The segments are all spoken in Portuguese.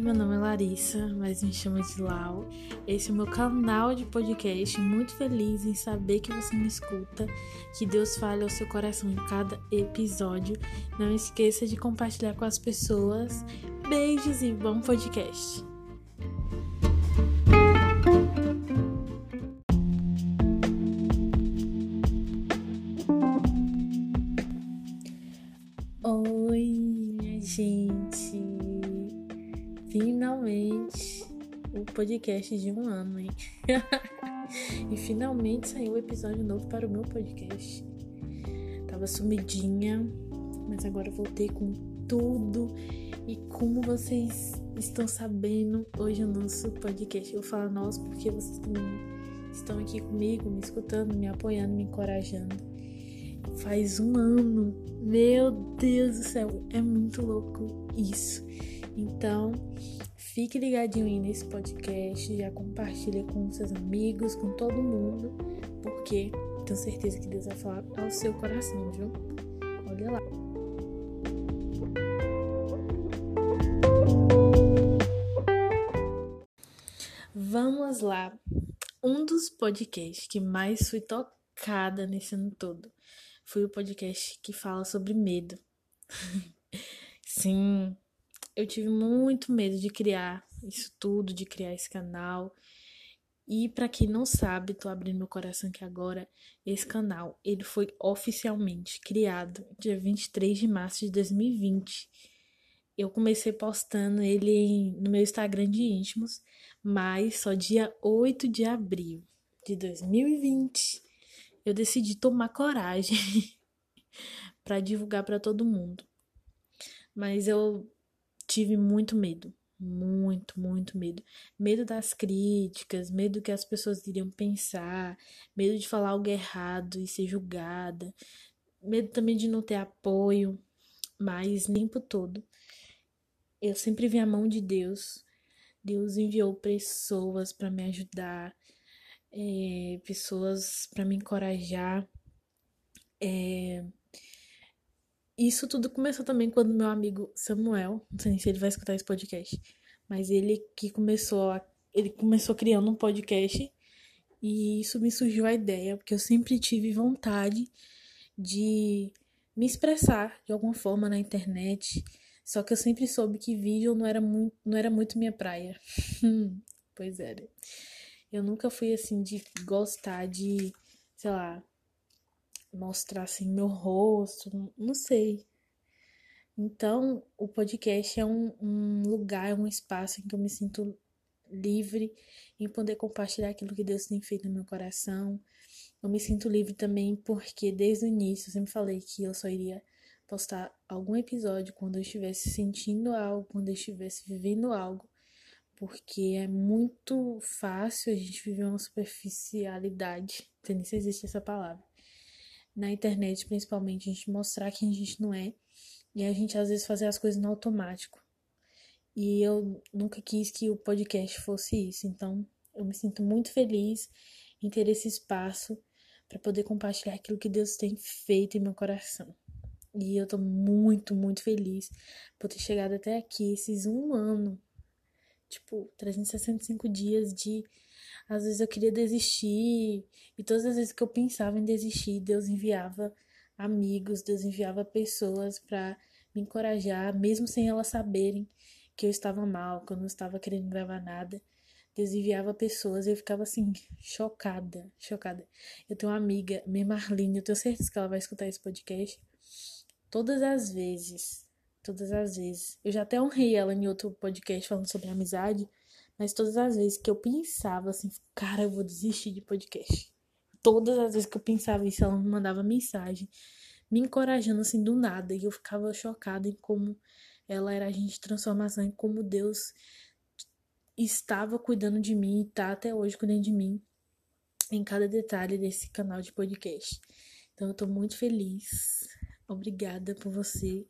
Oi, meu nome é Larissa, mas me chama de Lau. Esse é o meu canal de podcast. Muito feliz em saber que você me escuta. Que Deus fale ao seu coração em cada episódio. Não esqueça de compartilhar com as pessoas. Beijos e bom podcast. Finalmente o podcast de um ano, hein? e finalmente saiu um episódio novo para o meu podcast. Tava sumidinha, mas agora voltei com tudo. E como vocês estão sabendo, hoje é o nosso podcast. Eu falo nosso porque vocês também estão aqui comigo, me escutando, me apoiando, me encorajando. Faz um ano. Meu Deus do céu, é muito louco isso. Então, fique ligadinho aí nesse podcast, já compartilha com seus amigos, com todo mundo, porque tenho certeza que Deus vai falar ao seu coração, viu? Olha lá. Vamos lá. Um dos podcasts que mais fui tocada nesse ano todo foi o podcast que fala sobre medo. Sim, eu tive muito medo de criar isso tudo, de criar esse canal. E para quem não sabe, tô abrindo meu coração aqui agora, esse canal, ele foi oficialmente criado dia 23 de março de 2020. Eu comecei postando ele no meu Instagram de íntimos, mas só dia 8 de abril de 2020 eu decidi tomar coragem para divulgar para todo mundo. Mas eu tive muito medo, muito, muito medo. Medo das críticas, medo que as pessoas iriam pensar, medo de falar algo errado e ser julgada, medo também de não ter apoio, mas nem por todo. Eu sempre vi a mão de Deus. Deus enviou pessoas para me ajudar, é, pessoas para me encorajar. É, isso tudo começou também quando meu amigo Samuel, não sei se ele vai escutar esse podcast, mas ele que começou a, ele começou criando um podcast e isso me surgiu a ideia, porque eu sempre tive vontade de me expressar de alguma forma na internet, só que eu sempre soube que vídeo não era muito, não era muito minha praia. pois era. Eu nunca fui assim de gostar de, sei lá, mostrar assim meu rosto, não sei. Então, o podcast é um, um lugar, é um espaço em que eu me sinto livre em poder compartilhar aquilo que Deus tem feito no meu coração. Eu me sinto livre também porque desde o início eu sempre falei que eu só iria postar algum episódio quando eu estivesse sentindo algo, quando eu estivesse vivendo algo, porque é muito fácil a gente viver uma superficialidade, não sei nem se existe essa palavra na internet, principalmente, a gente mostrar quem a gente não é e a gente às vezes fazer as coisas no automático. E eu nunca quis que o podcast fosse isso, então eu me sinto muito feliz em ter esse espaço para poder compartilhar aquilo que Deus tem feito em meu coração. E eu tô muito, muito feliz por ter chegado até aqui, esses um ano, tipo, 365 dias de às vezes eu queria desistir, e todas as vezes que eu pensava em desistir, Deus enviava amigos, Deus enviava pessoas para me encorajar, mesmo sem elas saberem que eu estava mal, que eu não estava querendo gravar nada. Deus enviava pessoas e eu ficava assim, chocada, chocada. Eu tenho uma amiga, minha Marlene, eu tenho certeza que ela vai escutar esse podcast. Todas as vezes, todas as vezes. Eu já até honrei ela em outro podcast falando sobre amizade. Mas todas as vezes que eu pensava assim, cara, eu vou desistir de podcast. Todas as vezes que eu pensava isso, ela me mandava mensagem, me encorajando assim do nada. E eu ficava chocada em como ela era agente de transformação, em como Deus estava cuidando de mim e tá até hoje cuidando de mim em cada detalhe desse canal de podcast. Então eu tô muito feliz. Obrigada por você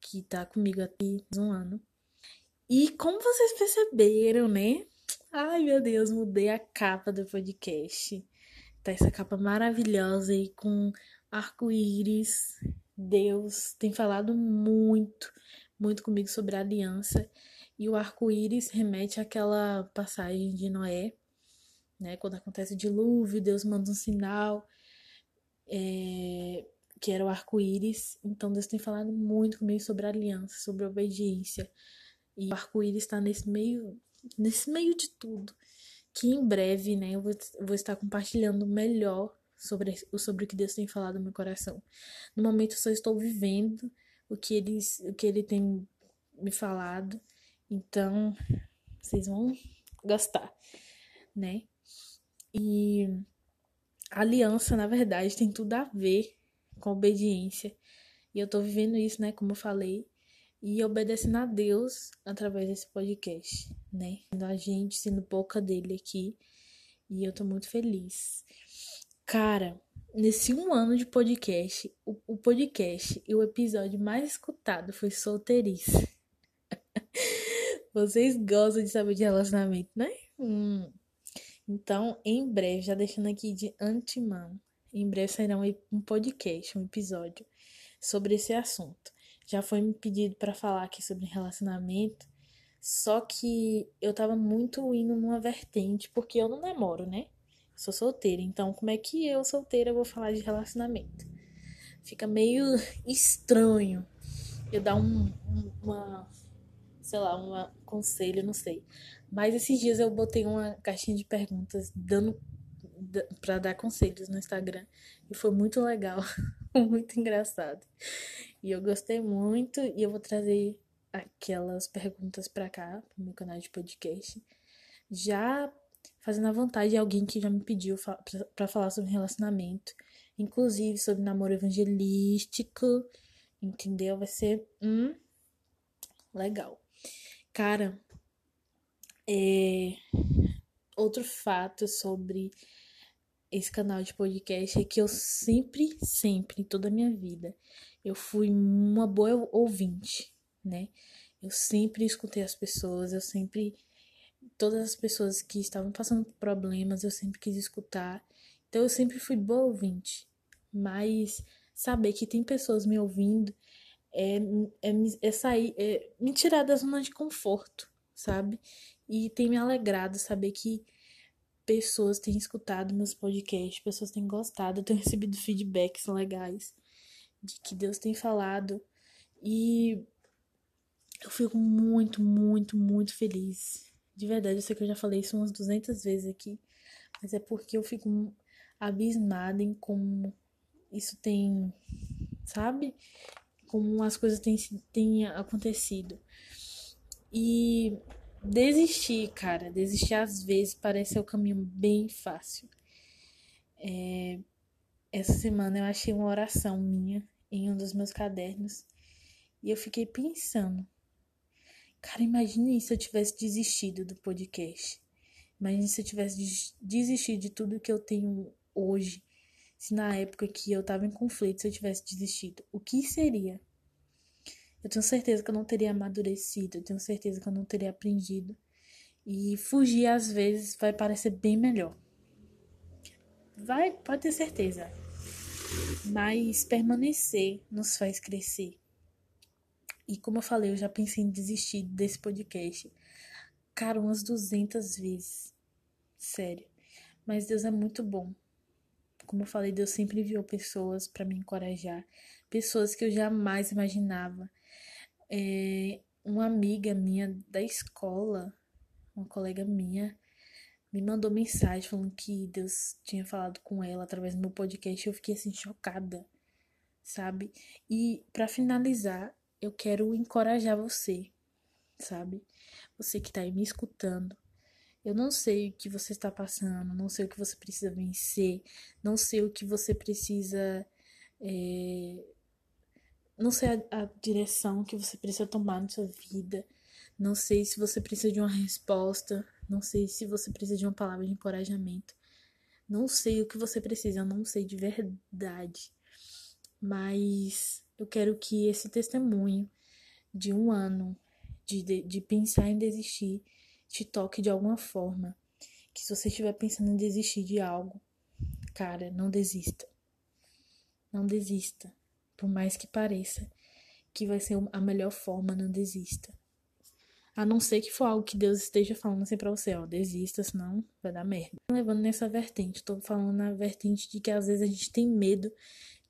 que tá comigo aqui um ano. E como vocês perceberam, né? Ai, meu Deus, mudei a capa do podcast. Tá essa capa maravilhosa aí com arco-íris. Deus tem falado muito, muito comigo sobre a aliança. E o arco-íris remete àquela passagem de Noé, né? Quando acontece o dilúvio, Deus manda um sinal, é, que era o arco-íris. Então Deus tem falado muito comigo sobre a aliança, sobre a obediência. E o arco-íris está nesse meio, nesse meio de tudo. Que em breve, né, eu vou, vou estar compartilhando melhor sobre, sobre o que Deus tem falado no meu coração. No momento eu só estou vivendo o que, eles, o que ele tem me falado. Então, vocês vão gostar, né? E a aliança, na verdade, tem tudo a ver com obediência. E eu tô vivendo isso, né? Como eu falei. E obedecendo a Deus através desse podcast, né? A gente sendo boca dele aqui. E eu tô muito feliz. Cara, nesse um ano de podcast, o, o podcast e o episódio mais escutado foi solteirice. Vocês gostam de saber de relacionamento, né? Hum. Então, em breve, já deixando aqui de antemão, em breve sairá um podcast, um episódio sobre esse assunto. Já foi me pedido para falar aqui sobre relacionamento, só que eu tava muito indo numa vertente, porque eu não namoro, né? sou solteira, então como é que eu, solteira, vou falar de relacionamento? Fica meio estranho eu dar um, um uma, sei lá, um conselho, não sei. Mas esses dias eu botei uma caixinha de perguntas dando para dar conselhos no Instagram e foi muito legal, muito engraçado. E eu gostei muito e eu vou trazer aquelas perguntas para cá, pro meu canal de podcast. Já fazendo a vontade de alguém que já me pediu para falar sobre relacionamento, inclusive sobre namoro evangelístico, entendeu? Vai ser um legal. Cara, é... outro fato sobre esse canal de podcast é que eu sempre, sempre, em toda a minha vida, eu fui uma boa ouvinte, né? Eu sempre escutei as pessoas, eu sempre todas as pessoas que estavam passando por problemas, eu sempre quis escutar. Então eu sempre fui boa ouvinte. Mas saber que tem pessoas me ouvindo é, é, é sair, é me tirar da zona de conforto, sabe? E tem me alegrado saber que pessoas têm escutado meus podcasts, pessoas têm gostado, eu tenho recebido feedbacks legais de que Deus tem falado. E eu fico muito, muito, muito feliz de verdade, eu sei que eu já falei isso umas 200 vezes aqui, mas é porque eu fico abismada em como isso tem, sabe? Como as coisas têm, têm acontecido. E desistir, cara, desistir às vezes parece ser o caminho bem fácil. É, essa semana eu achei uma oração minha em um dos meus cadernos e eu fiquei pensando Cara, imagine se eu tivesse desistido do podcast. Imagine se eu tivesse desistido de tudo que eu tenho hoje. Se na época que eu tava em conflito, se eu tivesse desistido. O que seria? Eu tenho certeza que eu não teria amadurecido. Eu tenho certeza que eu não teria aprendido. E fugir às vezes vai parecer bem melhor. Vai, pode ter certeza. Mas permanecer nos faz crescer. E como eu falei, eu já pensei em desistir desse podcast. Cara, umas 200 vezes. Sério. Mas Deus é muito bom. Como eu falei, Deus sempre enviou pessoas para me encorajar. Pessoas que eu jamais imaginava. É, uma amiga minha da escola, uma colega minha, me mandou mensagem falando que Deus tinha falado com ela através do meu podcast. Eu fiquei assim chocada, sabe? E para finalizar, eu quero encorajar você, sabe? Você que tá aí me escutando. Eu não sei o que você está passando, não sei o que você precisa vencer, não sei o que você precisa. É... Não sei a, a direção que você precisa tomar na sua vida. Não sei se você precisa de uma resposta. Não sei se você precisa de uma palavra de encorajamento. Não sei o que você precisa, eu não sei de verdade. Mas eu quero que esse testemunho de um ano de, de, de pensar em desistir te toque de alguma forma. Que se você estiver pensando em desistir de algo, cara, não desista. Não desista. Por mais que pareça que vai ser a melhor forma, não desista. A não ser que for algo que Deus esteja falando assim pra você, ó, desista, senão vai dar merda. Levando nessa vertente, tô falando na vertente de que às vezes a gente tem medo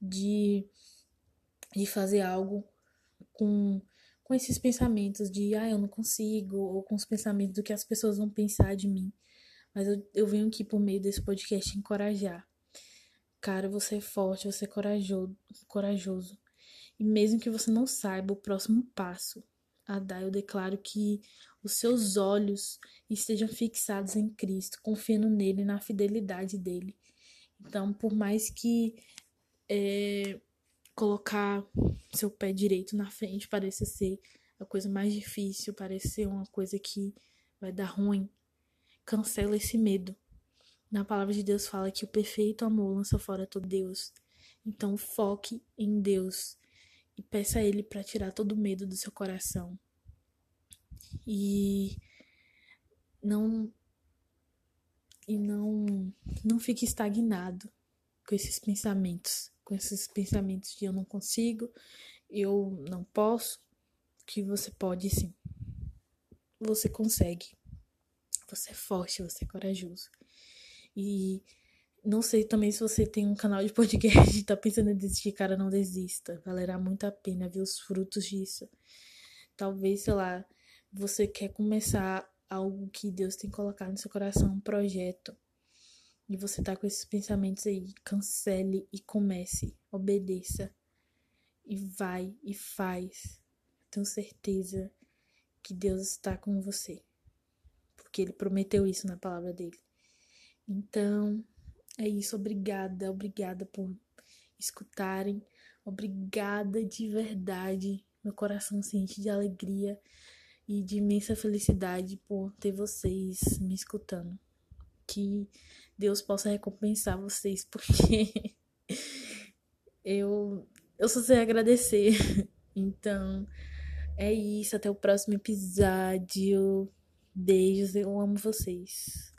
de, de fazer algo com, com esses pensamentos de, ah, eu não consigo, ou com os pensamentos do que as pessoas vão pensar de mim. Mas eu, eu venho aqui por meio desse podcast encorajar. Cara, você é forte, você é corajoso, corajoso. E mesmo que você não saiba o próximo passo, Adá, eu declaro que os seus olhos estejam fixados em Cristo, confiando nele, na fidelidade dele. Então, por mais que é, colocar seu pé direito na frente pareça ser a coisa mais difícil, pareça ser uma coisa que vai dar ruim, cancela esse medo. Na palavra de Deus fala que o perfeito amor lança fora todo Deus. Então, foque em Deus e peça a Ele para tirar todo o medo do seu coração. E não e não não fique estagnado com esses pensamentos, com esses pensamentos de eu não consigo, eu não posso, que você pode sim. Você consegue. Você é forte, você é corajoso. E não sei também se você tem um canal de podcast e tá pensando em desistir, cara, não desista. Valerá muito a pena ver os frutos disso. Talvez, sei lá, você quer começar algo que Deus tem colocado no seu coração, um projeto. E você tá com esses pensamentos aí, cancele e comece, obedeça. E vai e faz. Tenho certeza que Deus está com você. Porque ele prometeu isso na palavra dele. Então, é isso, obrigada, obrigada por escutarem. Obrigada de verdade. Meu coração sente de alegria e de imensa felicidade por ter vocês me escutando. Que Deus possa recompensar vocês, porque eu, eu só sei agradecer. Então, é isso. Até o próximo episódio. Beijos, eu amo vocês.